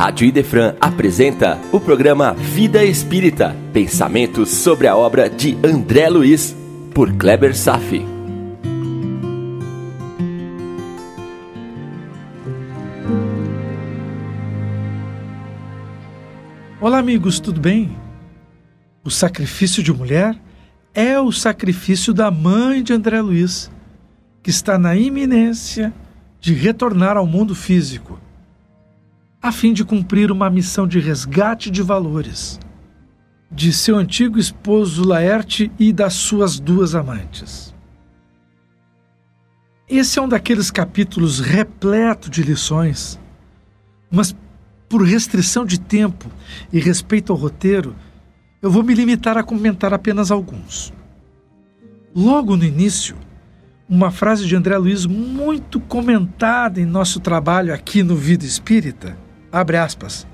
Rádio Idefran apresenta o programa Vida Espírita, pensamentos sobre a obra de André Luiz, por Kleber Safi. Olá, amigos, tudo bem? O sacrifício de mulher é o sacrifício da mãe de André Luiz, que está na iminência de retornar ao mundo físico, a fim de cumprir uma missão de resgate de valores de seu antigo esposo Laerte e das suas duas amantes. Esse é um daqueles capítulos repleto de lições, mas por restrição de tempo e respeito ao roteiro, eu vou me limitar a comentar apenas alguns. Logo no início, uma frase de André Luiz muito comentada em nosso trabalho aqui no Vida Espírita, abre aspas,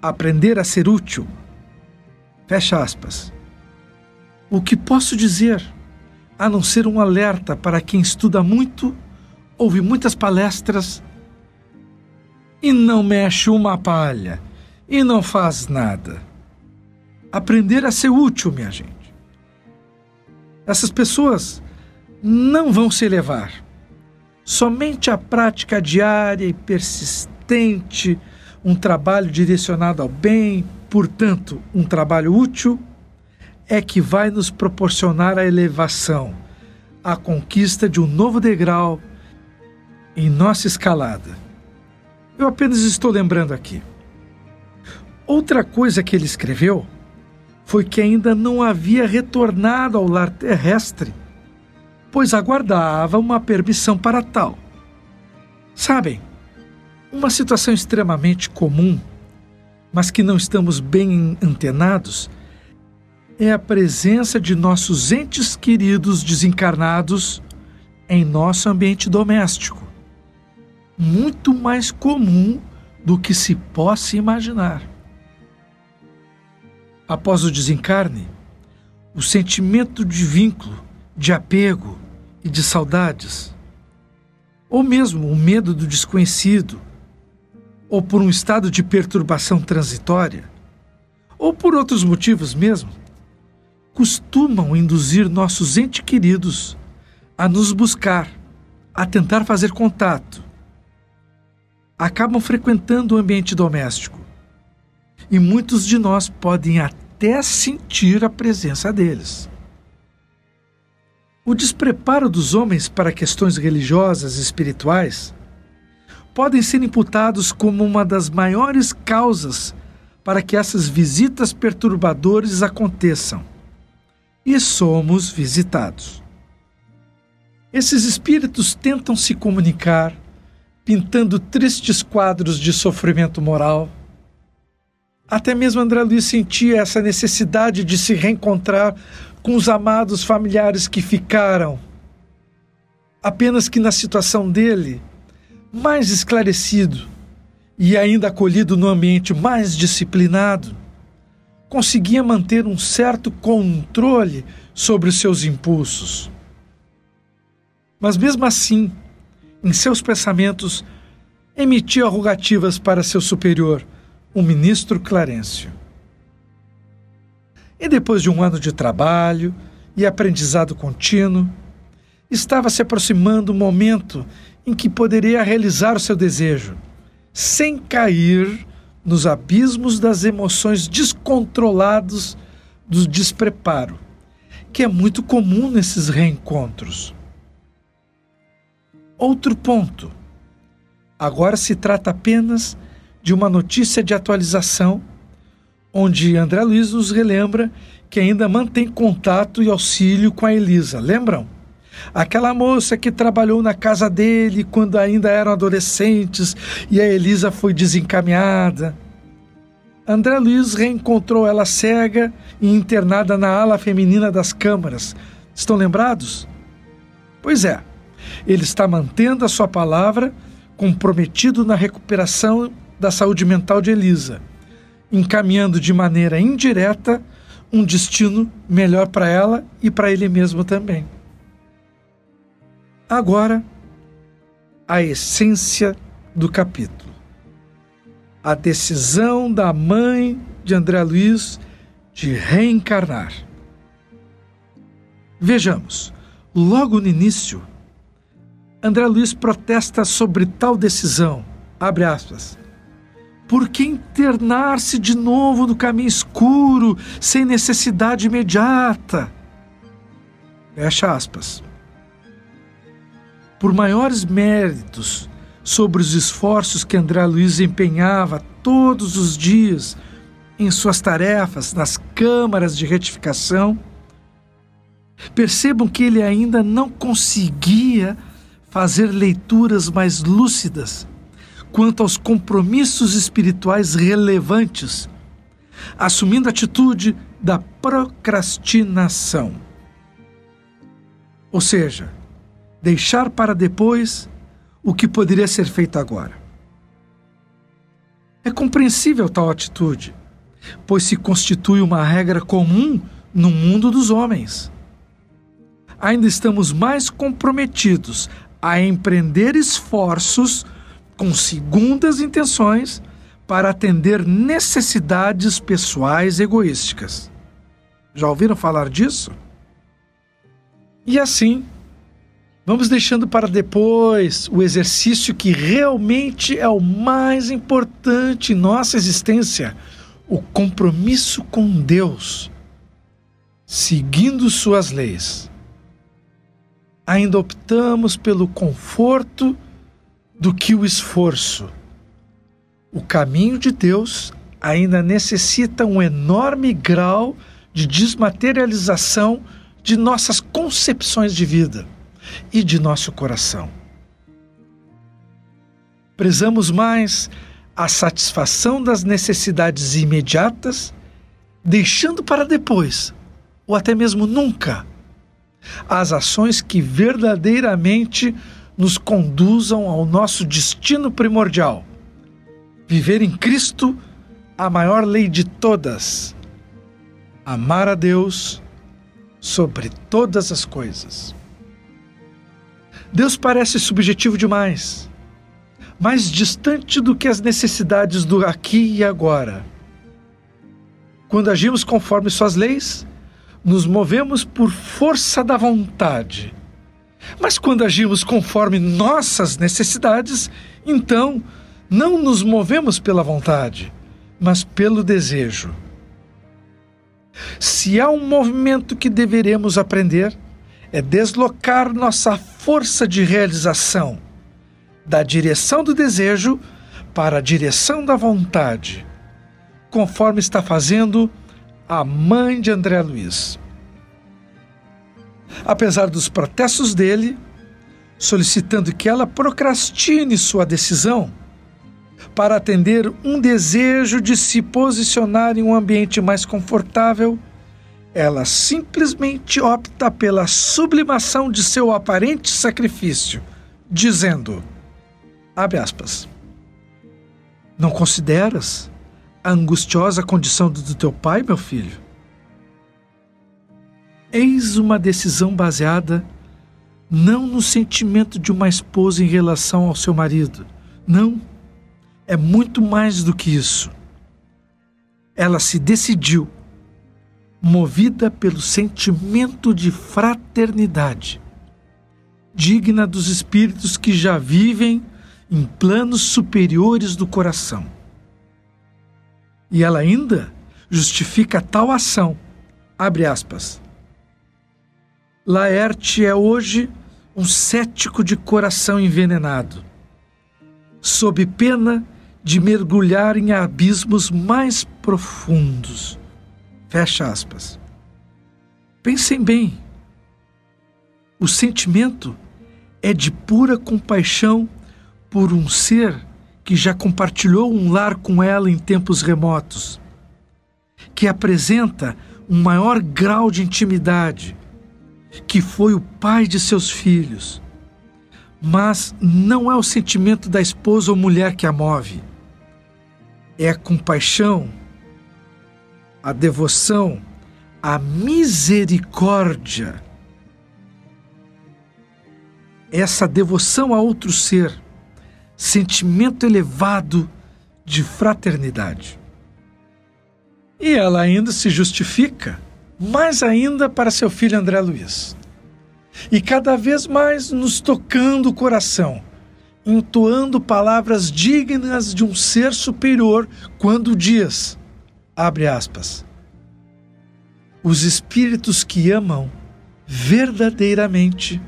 aprender a ser útil, fecha aspas. O que posso dizer, a não ser um alerta para quem estuda muito, ouve muitas palestras e não mexe uma palha e não faz nada. Aprender a ser útil, minha gente. Essas pessoas não vão se elevar. Somente a prática diária e persistente, um trabalho direcionado ao bem, portanto, um trabalho útil, é que vai nos proporcionar a elevação, a conquista de um novo degrau em nossa escalada. Eu apenas estou lembrando aqui. Outra coisa que ele escreveu foi que ainda não havia retornado ao lar terrestre pois aguardava uma permissão para tal. Sabem, uma situação extremamente comum, mas que não estamos bem antenados, é a presença de nossos entes queridos desencarnados em nosso ambiente doméstico. Muito mais comum do que se possa imaginar. Após o desencarne, o sentimento de vínculo, de apego, e de saudades, ou mesmo o medo do desconhecido, ou por um estado de perturbação transitória, ou por outros motivos mesmo, costumam induzir nossos entes queridos a nos buscar, a tentar fazer contato. Acabam frequentando o ambiente doméstico e muitos de nós podem até sentir a presença deles. O despreparo dos homens para questões religiosas e espirituais podem ser imputados como uma das maiores causas para que essas visitas perturbadoras aconteçam. E somos visitados. Esses espíritos tentam se comunicar, pintando tristes quadros de sofrimento moral. Até mesmo André Luiz sentia essa necessidade de se reencontrar com os amados familiares que ficaram. Apenas que na situação dele, mais esclarecido e ainda acolhido no ambiente mais disciplinado, conseguia manter um certo controle sobre os seus impulsos. Mas mesmo assim, em seus pensamentos, emitia rogativas para seu superior, o ministro Clarencio. E depois de um ano de trabalho e aprendizado contínuo, estava se aproximando o momento em que poderia realizar o seu desejo, sem cair nos abismos das emoções descontrolados do despreparo, que é muito comum nesses reencontros. Outro ponto. Agora se trata apenas de uma notícia de atualização onde André Luiz nos relembra que ainda mantém contato e auxílio com a Elisa. Lembram? Aquela moça que trabalhou na casa dele quando ainda eram adolescentes e a Elisa foi desencaminhada. André Luiz reencontrou ela cega e internada na ala feminina das câmaras. Estão lembrados? Pois é, ele está mantendo a sua palavra, comprometido na recuperação da saúde mental de Elisa encaminhando de maneira indireta um destino melhor para ela e para ele mesmo também. Agora, a essência do capítulo. a decisão da mãe de André Luiz de reencarnar. Vejamos, logo no início, André Luiz protesta sobre tal decisão. Abre aspas. Por que internar-se de novo no caminho escuro, sem necessidade imediata? Fecha aspas. Por maiores méritos sobre os esforços que André Luiz empenhava todos os dias em suas tarefas nas câmaras de retificação, percebam que ele ainda não conseguia fazer leituras mais lúcidas quanto aos compromissos espirituais relevantes, assumindo a atitude da procrastinação. Ou seja, deixar para depois o que poderia ser feito agora. É compreensível tal atitude, pois se constitui uma regra comum no mundo dos homens. Ainda estamos mais comprometidos a empreender esforços com segundas intenções para atender necessidades pessoais egoísticas. Já ouviram falar disso? E assim, vamos deixando para depois o exercício que realmente é o mais importante em nossa existência: o compromisso com Deus, seguindo suas leis ainda optamos pelo conforto do que o esforço. O caminho de Deus ainda necessita um enorme grau de desmaterialização de nossas concepções de vida e de nosso coração. Prezamos mais a satisfação das necessidades imediatas, deixando para depois, ou até mesmo nunca, as ações que verdadeiramente nos conduzam ao nosso destino primordial. Viver em Cristo, a maior lei de todas. Amar a Deus sobre todas as coisas. Deus parece subjetivo demais, mais distante do que as necessidades do aqui e agora. Quando agimos conforme Suas leis, nos movemos por força da vontade. Mas quando agimos conforme nossas necessidades, então não nos movemos pela vontade, mas pelo desejo. Se há um movimento que deveremos aprender, é deslocar nossa força de realização da direção do desejo para a direção da vontade, conforme está fazendo a mãe de André Luiz. Apesar dos protestos dele, solicitando que ela procrastine sua decisão para atender um desejo de se posicionar em um ambiente mais confortável, ela simplesmente opta pela sublimação de seu aparente sacrifício, dizendo: abre aspas. Não consideras a angustiosa condição do teu pai, meu filho? Eis uma decisão baseada não no sentimento de uma esposa em relação ao seu marido. Não. É muito mais do que isso. Ela se decidiu, movida pelo sentimento de fraternidade, digna dos espíritos que já vivem em planos superiores do coração. E ela ainda justifica tal ação. Abre aspas. Laerte é hoje um cético de coração envenenado, sob pena de mergulhar em abismos mais profundos. Fecha aspas. Pensem bem. O sentimento é de pura compaixão por um ser que já compartilhou um lar com ela em tempos remotos, que apresenta um maior grau de intimidade, que foi o pai de seus filhos. Mas não é o sentimento da esposa ou mulher que a move, é a compaixão, a devoção, a misericórdia. Essa devoção a outro ser sentimento elevado de fraternidade. E ela ainda se justifica, mais ainda para seu filho André Luiz. E cada vez mais nos tocando o coração, entoando palavras dignas de um ser superior, quando diz, abre aspas, os espíritos que amam verdadeiramente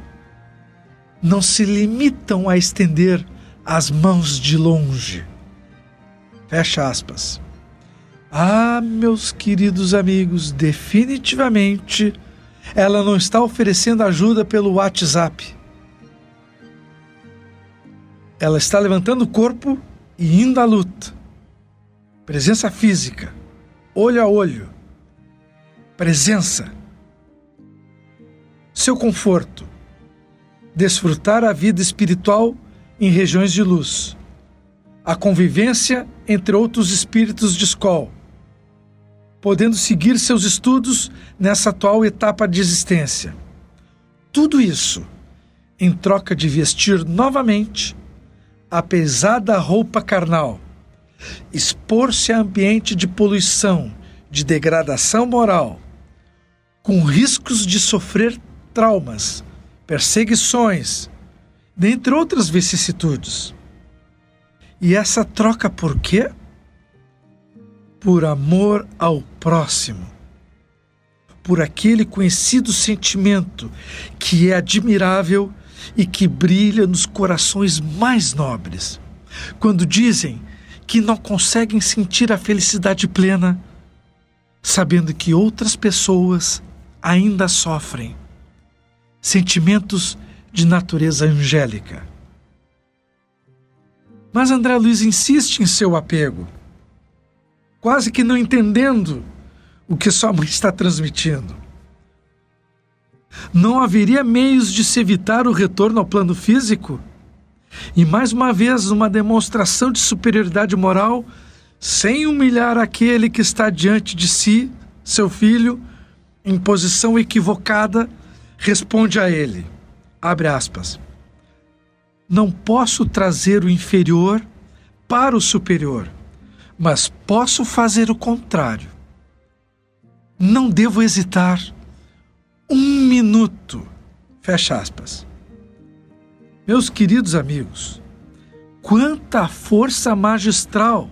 não se limitam a estender as mãos de longe. Fecha aspas. Ah, meus queridos amigos, definitivamente ela não está oferecendo ajuda pelo WhatsApp. Ela está levantando o corpo e indo à luta. Presença física, olho a olho. Presença. Seu conforto. Desfrutar a vida espiritual em regiões de luz. A convivência entre outros espíritos de escola podendo seguir seus estudos nessa atual etapa de existência. Tudo isso em troca de vestir novamente a pesada roupa carnal, expor-se a ambiente de poluição, de degradação moral, com riscos de sofrer traumas, perseguições, dentre outras vicissitudes. E essa troca por quê? por amor ao próximo, por aquele conhecido sentimento que é admirável e que brilha nos corações mais nobres. Quando dizem que não conseguem sentir a felicidade plena, sabendo que outras pessoas ainda sofrem sentimentos de natureza angélica. Mas André Luiz insiste em seu apego quase que não entendendo o que sua mãe está transmitindo. Não haveria meios de se evitar o retorno ao plano físico? E mais uma vez, uma demonstração de superioridade moral, sem humilhar aquele que está diante de si, seu filho, em posição equivocada, responde a ele: abre aspas. Não posso trazer o inferior para o superior mas posso fazer o contrário. Não devo hesitar um minuto. Fecha aspas. Meus queridos amigos, quanta força magistral,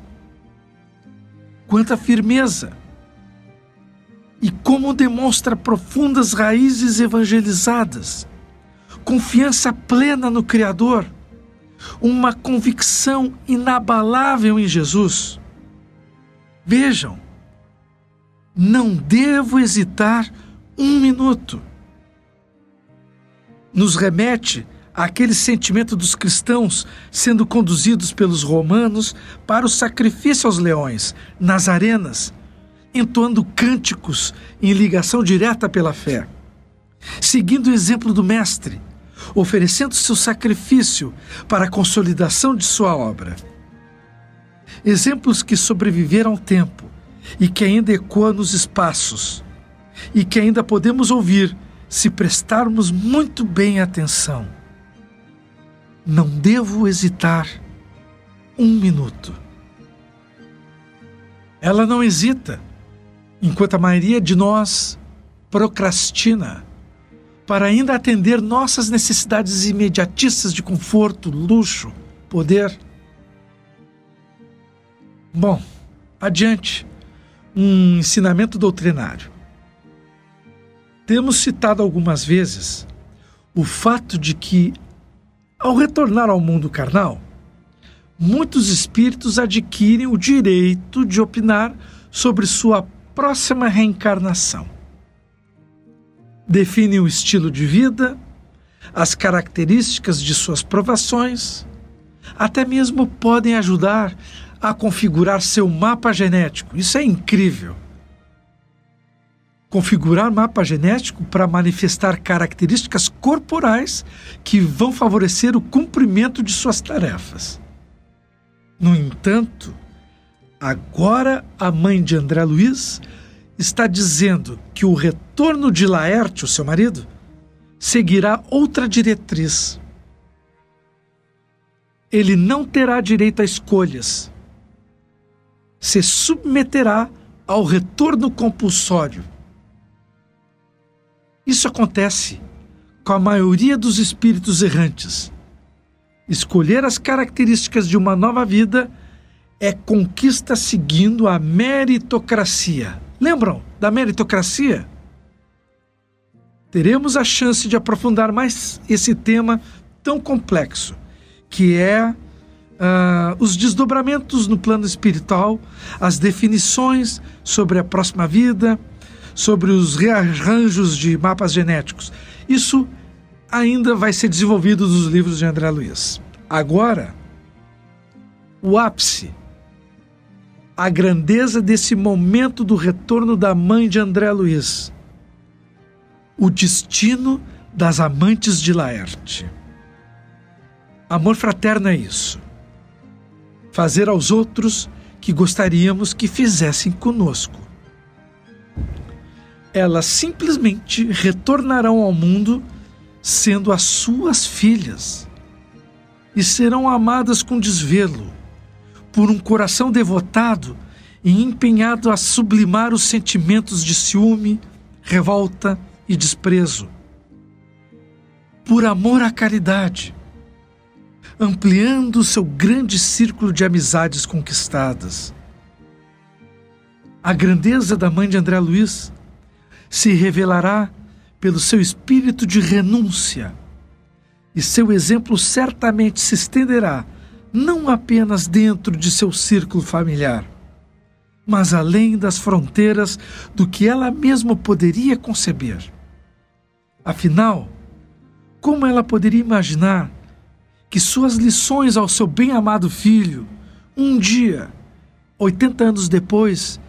quanta firmeza, e como demonstra profundas raízes evangelizadas, confiança plena no Criador, uma convicção inabalável em Jesus Vejam, não devo hesitar um minuto. Nos remete àquele sentimento dos cristãos sendo conduzidos pelos romanos para o sacrifício aos leões, nas arenas, entoando cânticos em ligação direta pela fé. Seguindo o exemplo do Mestre, oferecendo seu sacrifício para a consolidação de sua obra exemplos que sobreviveram ao tempo e que ainda ecoam nos espaços e que ainda podemos ouvir se prestarmos muito bem atenção. Não devo hesitar um minuto. Ela não hesita, enquanto a maioria de nós procrastina para ainda atender nossas necessidades imediatistas de conforto, luxo, poder Bom, adiante. Um ensinamento doutrinário. Temos citado algumas vezes o fato de que, ao retornar ao mundo carnal, muitos espíritos adquirem o direito de opinar sobre sua próxima reencarnação. Definem o estilo de vida, as características de suas provações, até mesmo podem ajudar a configurar seu mapa genético. Isso é incrível. Configurar mapa genético para manifestar características corporais que vão favorecer o cumprimento de suas tarefas. No entanto, agora a mãe de André Luiz está dizendo que o retorno de Laerte, o seu marido, seguirá outra diretriz. Ele não terá direito a escolhas se submeterá ao retorno compulsório. Isso acontece com a maioria dos espíritos errantes. Escolher as características de uma nova vida é conquista seguindo a meritocracia. Lembram da meritocracia? Teremos a chance de aprofundar mais esse tema tão complexo, que é uh, os desdobramentos no plano espiritual, as definições sobre a próxima vida, sobre os rearranjos de mapas genéticos. Isso ainda vai ser desenvolvido nos livros de André Luiz. Agora, o ápice, a grandeza desse momento do retorno da mãe de André Luiz, o destino das amantes de Laerte. Amor fraterno é isso. Fazer aos outros que gostaríamos que fizessem conosco. Elas simplesmente retornarão ao mundo sendo as suas filhas e serão amadas com desvelo por um coração devotado e empenhado a sublimar os sentimentos de ciúme, revolta e desprezo. Por amor à caridade, ampliando seu grande círculo de amizades conquistadas. A grandeza da mãe de André Luiz se revelará pelo seu espírito de renúncia, e seu exemplo certamente se estenderá não apenas dentro de seu círculo familiar, mas além das fronteiras do que ela mesma poderia conceber. Afinal, como ela poderia imaginar que suas lições ao seu bem-amado filho, um dia, 80 anos depois,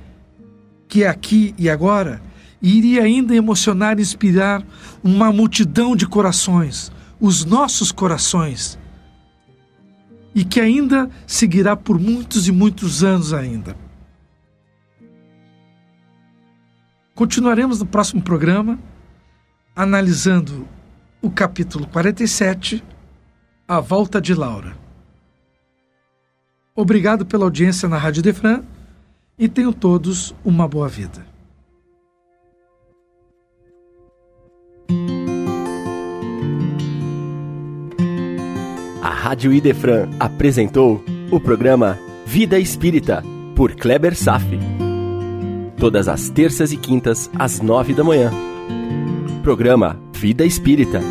que é aqui e agora, iria ainda emocionar e inspirar uma multidão de corações, os nossos corações, e que ainda seguirá por muitos e muitos anos ainda. Continuaremos no próximo programa analisando o capítulo 47 a Volta de Laura. Obrigado pela audiência na Rádio Defran e tenham todos uma boa vida. A Rádio Idefran apresentou o programa Vida Espírita, por Kleber Safi. Todas as terças e quintas, às nove da manhã. Programa Vida Espírita